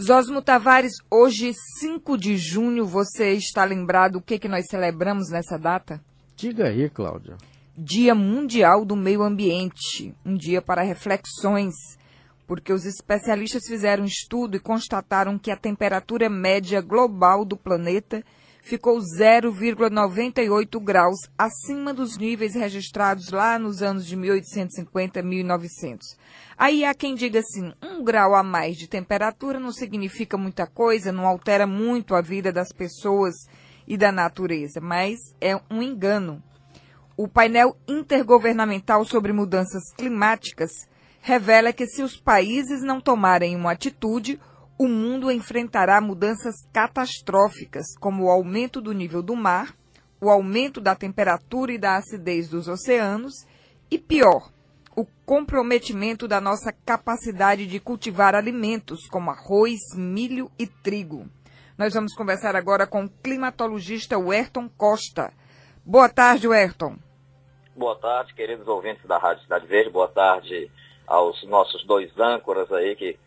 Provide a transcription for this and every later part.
Zosmo Tavares, hoje, 5 de junho, você está lembrado o que, que nós celebramos nessa data? Diga aí, Cláudia. Dia Mundial do Meio Ambiente, um dia para reflexões, porque os especialistas fizeram um estudo e constataram que a temperatura média global do planeta ficou 0,98 graus acima dos níveis registrados lá nos anos de 1850 1900. Aí há quem diga assim: um grau a mais de temperatura não significa muita coisa, não altera muito a vida das pessoas e da natureza, mas é um engano. O painel intergovernamental sobre mudanças climáticas revela que se os países não tomarem uma atitude, o mundo enfrentará mudanças catastróficas, como o aumento do nível do mar, o aumento da temperatura e da acidez dos oceanos e, pior, o comprometimento da nossa capacidade de cultivar alimentos como arroz, milho e trigo. Nós vamos conversar agora com o climatologista Werton Costa. Boa tarde, Werton. Boa tarde, queridos ouvintes da Rádio Cidade Verde. Boa tarde aos nossos dois âncoras aí que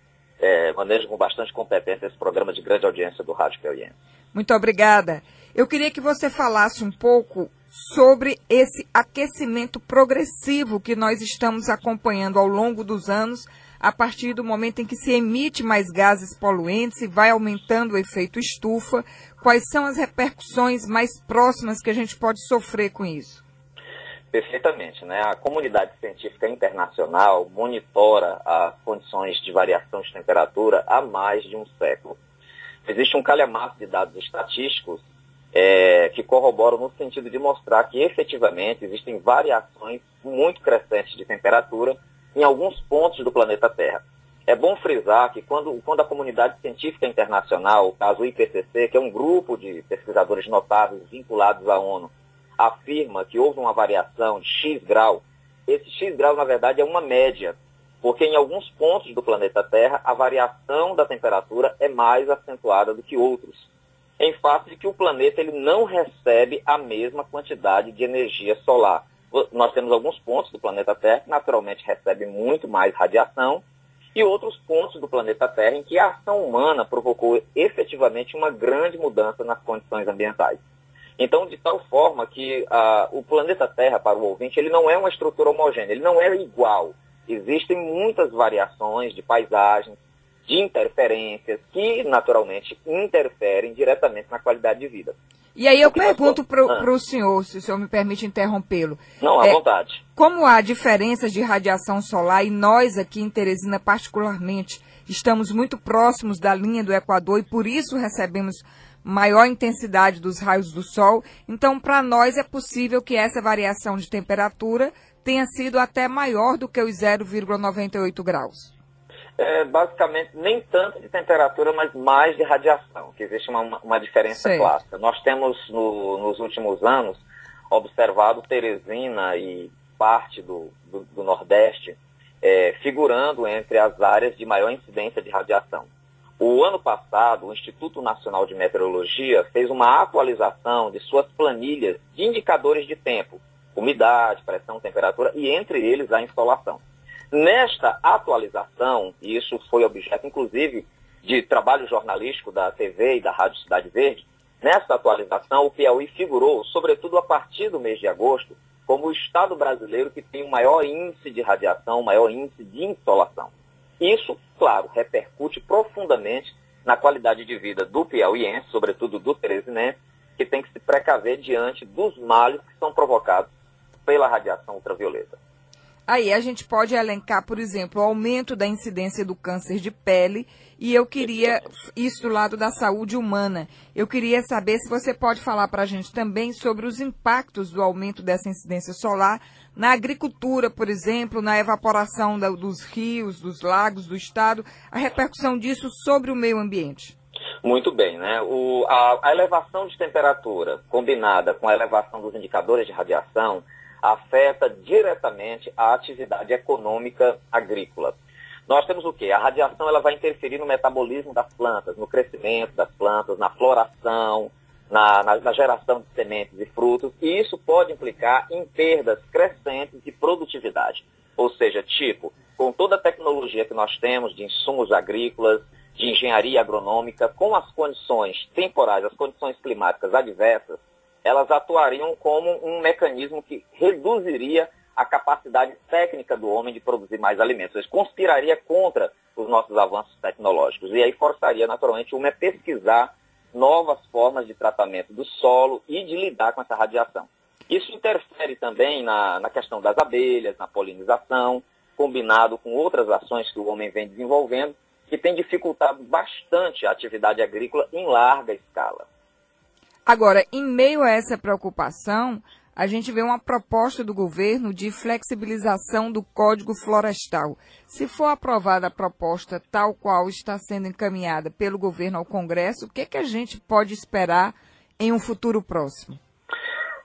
é, manejo com bastante competência esse programa de grande audiência do Rádio Piauiense. Muito obrigada. Eu queria que você falasse um pouco sobre esse aquecimento progressivo que nós estamos acompanhando ao longo dos anos, a partir do momento em que se emite mais gases poluentes e vai aumentando o efeito estufa. Quais são as repercussões mais próximas que a gente pode sofrer com isso? Perfeitamente. Né? A comunidade científica internacional monitora as condições de variação de temperatura há mais de um século. Existe um calhamaço de dados estatísticos é, que corroboram no sentido de mostrar que efetivamente existem variações muito crescentes de temperatura em alguns pontos do planeta Terra. É bom frisar que quando, quando a comunidade científica internacional, o caso IPCC, que é um grupo de pesquisadores notáveis vinculados à ONU, afirma que houve uma variação de X grau, esse X grau, na verdade, é uma média, porque em alguns pontos do planeta Terra a variação da temperatura é mais acentuada do que outros, em face de que o planeta ele não recebe a mesma quantidade de energia solar. Nós temos alguns pontos do planeta Terra que naturalmente recebem muito mais radiação, e outros pontos do planeta Terra em que a ação humana provocou efetivamente uma grande mudança nas condições ambientais. Então, de tal forma que o planeta Terra, para o ouvinte, ele não é uma estrutura homogênea, ele não é igual. Existem muitas variações de paisagens, de interferências, que naturalmente interferem diretamente na qualidade de vida. E aí eu pergunto para o ah. senhor, se o senhor me permite interrompê-lo. Não, à é, vontade. Como há diferenças de radiação solar e nós aqui em Teresina particularmente estamos muito próximos da linha do Equador e por isso recebemos maior intensidade dos raios do sol. Então, para nós é possível que essa variação de temperatura tenha sido até maior do que os 0,98 graus. É, basicamente, nem tanto de temperatura, mas mais de radiação, que existe uma, uma diferença Sei. clássica. Nós temos, no, nos últimos anos, observado Teresina e parte do, do, do Nordeste é, figurando entre as áreas de maior incidência de radiação. O ano passado, o Instituto Nacional de Meteorologia fez uma atualização de suas planilhas de indicadores de tempo, umidade, pressão, temperatura e entre eles a insolação. Nesta atualização, e isso foi objeto inclusive de trabalho jornalístico da TV e da Rádio Cidade Verde, nesta atualização o Piauí figurou, sobretudo a partir do mês de agosto, como o estado brasileiro que tem o maior índice de radiação, o maior índice de insolação. Isso, claro, repercute profundamente na qualidade de vida do piauiense, sobretudo do teresinense, que tem que se precaver diante dos males que são provocados pela radiação ultravioleta. Aí a gente pode elencar, por exemplo, o aumento da incidência do câncer de pele, e eu queria, isso do lado da saúde humana, eu queria saber se você pode falar para a gente também sobre os impactos do aumento dessa incidência solar na agricultura, por exemplo, na evaporação da, dos rios, dos lagos do estado, a repercussão disso sobre o meio ambiente. Muito bem, né? O, a, a elevação de temperatura combinada com a elevação dos indicadores de radiação afeta diretamente a atividade econômica agrícola. Nós temos o quê? A radiação ela vai interferir no metabolismo das plantas, no crescimento das plantas, na floração, na, na, na, geração de sementes e frutos, e isso pode implicar em perdas crescentes de produtividade. Ou seja, tipo, com toda a tecnologia que nós temos de insumos agrícolas, de engenharia agronômica, com as condições temporais, as condições climáticas adversas, elas atuariam como um mecanismo que reduziria a capacidade técnica do homem de produzir mais alimentos. Isso conspiraria contra os nossos avanços tecnológicos. E aí forçaria, naturalmente, o homem a pesquisar novas formas de tratamento do solo e de lidar com essa radiação. Isso interfere também na, na questão das abelhas, na polinização, combinado com outras ações que o homem vem desenvolvendo, que tem dificultado bastante a atividade agrícola em larga escala. Agora, em meio a essa preocupação, a gente vê uma proposta do governo de flexibilização do Código Florestal. Se for aprovada a proposta tal qual está sendo encaminhada pelo governo ao Congresso, o que, é que a gente pode esperar em um futuro próximo?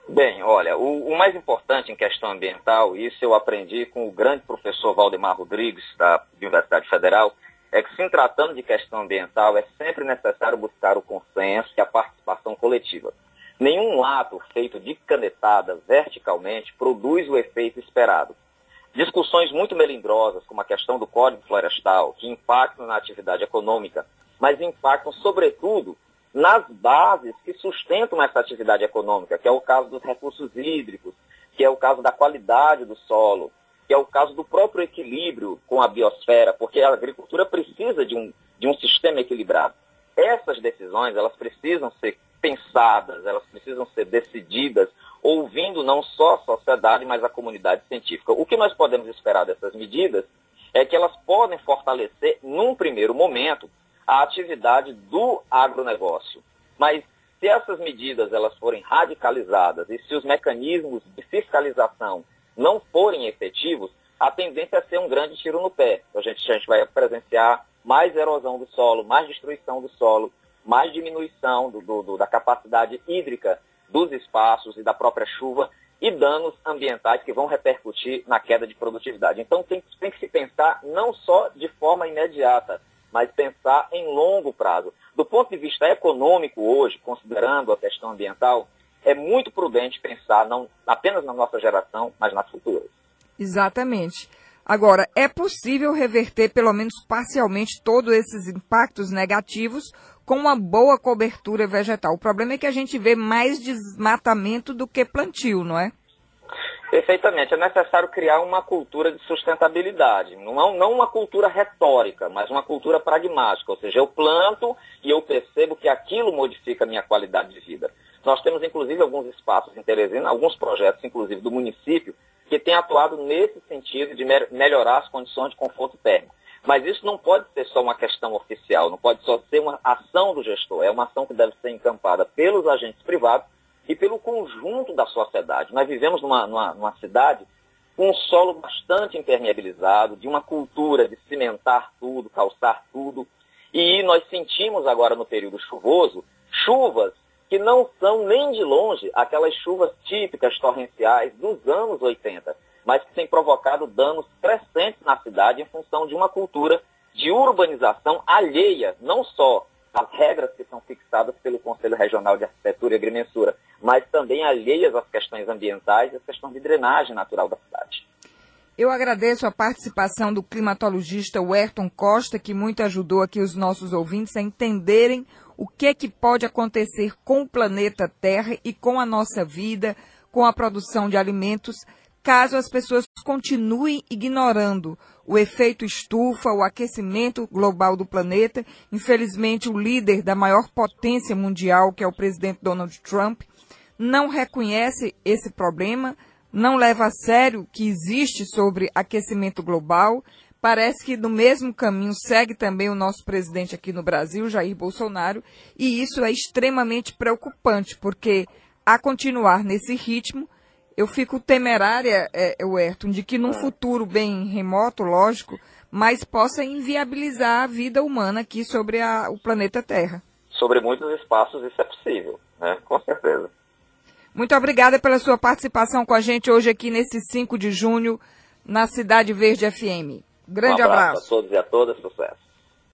Bem, olha, o, o, mais importante em questão ambiental, isso eu aprendi com o grande professor Valdemar Rodrigues, da Universidade Federal, é que se tratando de questão ambiental, é sempre necessário buscar o consenso e a participação coletiva. Nenhum ato feito de canetada verticalmente produz o efeito esperado. Discussões muito melindrosas, como a questão do Código Florestal, que impactam na atividade econômica, mas impactam, sobretudo, nas bases que sustentam essa atividade econômica, que é o caso dos recursos hídricos, que é o caso da qualidade do solo, que é o caso do próprio equilíbrio com a biosfera, porque a agricultura precisa de um, de um sistema equilibrado. Essas decisões, elas precisam ser pensadas, elas precisam ser decididas, ouvindo não só a sociedade, mas a comunidade científica. O que nós podemos esperar dessas medidas é que elas podem fortalecer, num primeiro momento, a atividade do agronegócio. Mas se essas medidas elas forem radicalizadas e se os mecanismos de fiscalização não forem efetivos, a tendência é ser um grande tiro no pé. A gente, a gente vai presenciar mais erosão do solo, mais destruição do solo, mais diminuição do, do, do, da capacidade hídrica dos espaços e da própria chuva e danos ambientais que vão repercutir na queda de produtividade. Então tem, tem que se pensar não só de forma imediata, mas pensar em longo prazo. Do ponto de vista econômico hoje, considerando a questão ambiental, é muito prudente pensar não apenas na nossa geração, mas nas futuras. Exatamente. Agora, é possível reverter pelo menos parcialmente todos esses impactos negativos com uma boa cobertura vegetal. O problema é que a gente vê mais desmatamento do que plantio, não é? Perfeitamente. É necessário criar uma cultura de sustentabilidade. Não, não uma cultura retórica, mas uma cultura pragmática. Ou seja, eu planto e eu percebo que aquilo modifica a minha qualidade de vida. Nós temos, inclusive, alguns espaços em Teresina, alguns projetos, inclusive, do município, que têm atuado nesse sentido de melhorar as condições de conforto térmico. Mas isso não pode ser só uma questão oficial, não pode só ser uma ação do gestor, é uma ação que deve ser encampada pelos agentes privados e pelo conjunto da sociedade. Nós vivemos numa, numa, numa cidade com um solo bastante impermeabilizado, de uma cultura de cimentar tudo, calçar tudo, e nós sentimos agora no período chuvoso chuvas que não são nem de longe aquelas chuvas típicas torrenciais dos anos 80, mas que têm provocado danos crescentes na cidade em função de uma cultura de urbanização alheia, não só às regras que são fixadas pelo Conselho Regional de Arquitetura e Agrimensura, mas também alheias às questões ambientais e às questões de drenagem natural da cidade. Eu agradeço a participação do climatologista Werton Costa, que muito ajudou aqui os nossos ouvintes a entenderem o que é que pode acontecer com o planeta Terra e com a nossa vida, com a produção de alimentos, caso as pessoas continuem ignorando o efeito estufa, o aquecimento global do planeta. Infelizmente, o líder da maior potência mundial, que é o presidente Donald Trump, não reconhece esse problema, não leva a sério que existe sobre aquecimento global Parece que no mesmo caminho segue também o nosso presidente aqui no Brasil, Jair Bolsonaro, e isso é extremamente preocupante, porque a continuar nesse ritmo, eu fico temerária, é, Werton, de que num futuro bem remoto, lógico, mas possa inviabilizar a vida humana aqui sobre a, o planeta Terra. Sobre muitos espaços isso é possível, né? com certeza. Muito obrigada pela sua participação com a gente hoje aqui nesse 5 de junho na Cidade Verde FM. Grande um abraço, abraço a todos e a todas, sucesso.